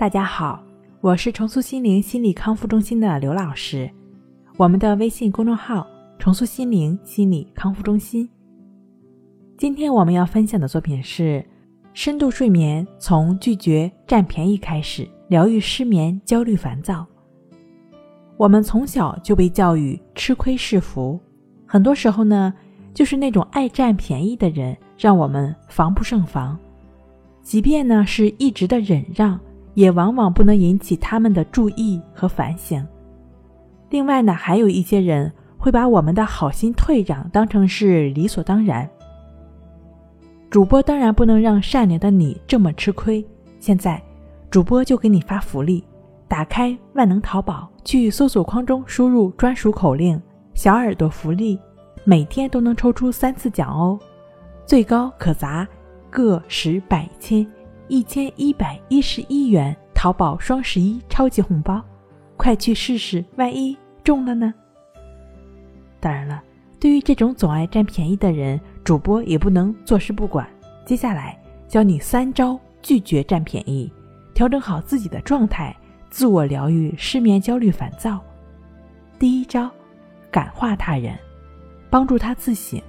大家好，我是重塑心灵心理康复中心的刘老师。我们的微信公众号“重塑心灵心理康复中心”。今天我们要分享的作品是：深度睡眠从拒绝占便宜开始，疗愈失眠、焦虑、烦躁。我们从小就被教育吃亏是福，很多时候呢，就是那种爱占便宜的人，让我们防不胜防。即便呢是一直的忍让。也往往不能引起他们的注意和反省。另外呢，还有一些人会把我们的好心退让当成是理所当然。主播当然不能让善良的你这么吃亏。现在，主播就给你发福利：打开万能淘宝，去搜索框中输入专属口令“小耳朵福利”，每天都能抽出三次奖哦，最高可砸个十百千。一千一百一十一元淘宝双十一超级红包，快去试试，万一中了呢？当然了，对于这种总爱占便宜的人，主播也不能坐视不管。接下来教你三招拒绝占便宜，调整好自己的状态，自我疗愈失眠、焦虑、烦躁。第一招，感化他人，帮助他自省。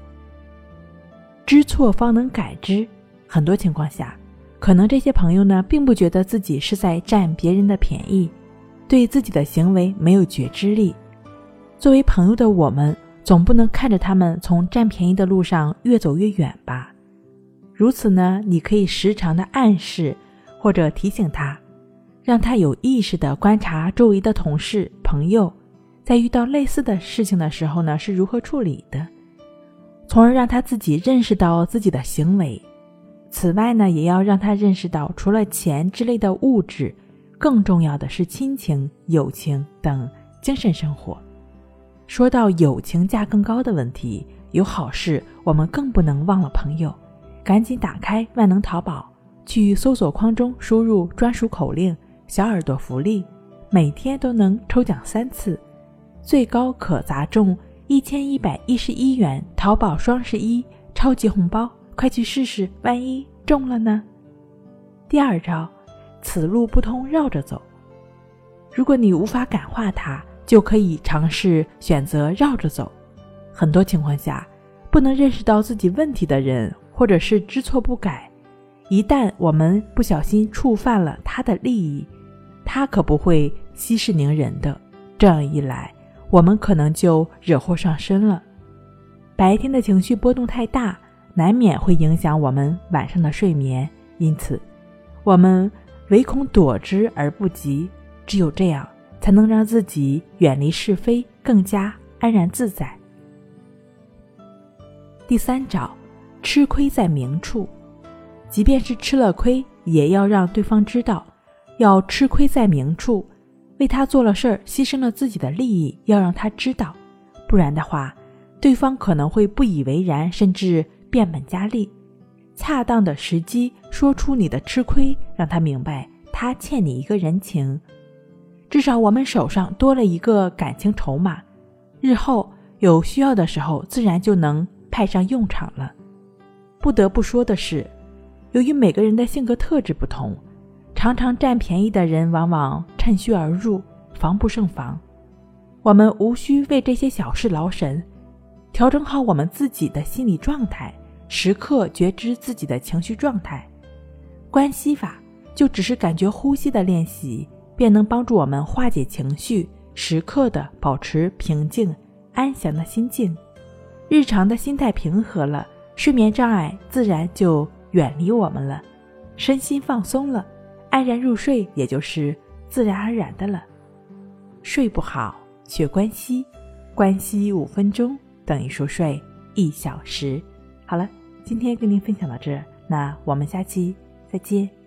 知错方能改之，很多情况下。可能这些朋友呢，并不觉得自己是在占别人的便宜，对自己的行为没有觉知力。作为朋友的我们，总不能看着他们从占便宜的路上越走越远吧？如此呢，你可以时常的暗示或者提醒他，让他有意识的观察周围的同事、朋友，在遇到类似的事情的时候呢，是如何处理的，从而让他自己认识到自己的行为。此外呢，也要让他认识到，除了钱之类的物质，更重要的是亲情、友情等精神生活。说到友情价更高的问题，有好事我们更不能忘了朋友。赶紧打开万能淘宝，去搜索框中输入专属口令“小耳朵福利”，每天都能抽奖三次，最高可砸中一千一百一十一元淘宝双十一超级红包。快去试试，万一中了呢？第二招，此路不通，绕着走。如果你无法感化他，就可以尝试选择绕着走。很多情况下，不能认识到自己问题的人，或者是知错不改，一旦我们不小心触犯了他的利益，他可不会息事宁人的。这样一来，我们可能就惹祸上身了。白天的情绪波动太大。难免会影响我们晚上的睡眠，因此，我们唯恐躲之而不及。只有这样，才能让自己远离是非，更加安然自在。第三招，吃亏在明处，即便是吃了亏，也要让对方知道，要吃亏在明处，为他做了事儿，牺牲了自己的利益，要让他知道，不然的话，对方可能会不以为然，甚至。变本加厉，恰当的时机说出你的吃亏，让他明白他欠你一个人情。至少我们手上多了一个感情筹码，日后有需要的时候，自然就能派上用场了。不得不说的是，由于每个人的性格特质不同，常常占便宜的人往往趁虚而入，防不胜防。我们无需为这些小事劳神，调整好我们自己的心理状态。时刻觉知自己的情绪状态，关系法就只是感觉呼吸的练习，便能帮助我们化解情绪，时刻的保持平静安详的心境。日常的心态平和了，睡眠障碍自然就远离我们了，身心放松了，安然入睡也就是自然而然的了。睡不好学关息，关息五分钟等于熟睡一小时。好了。今天跟您分享到这，那我们下期再见。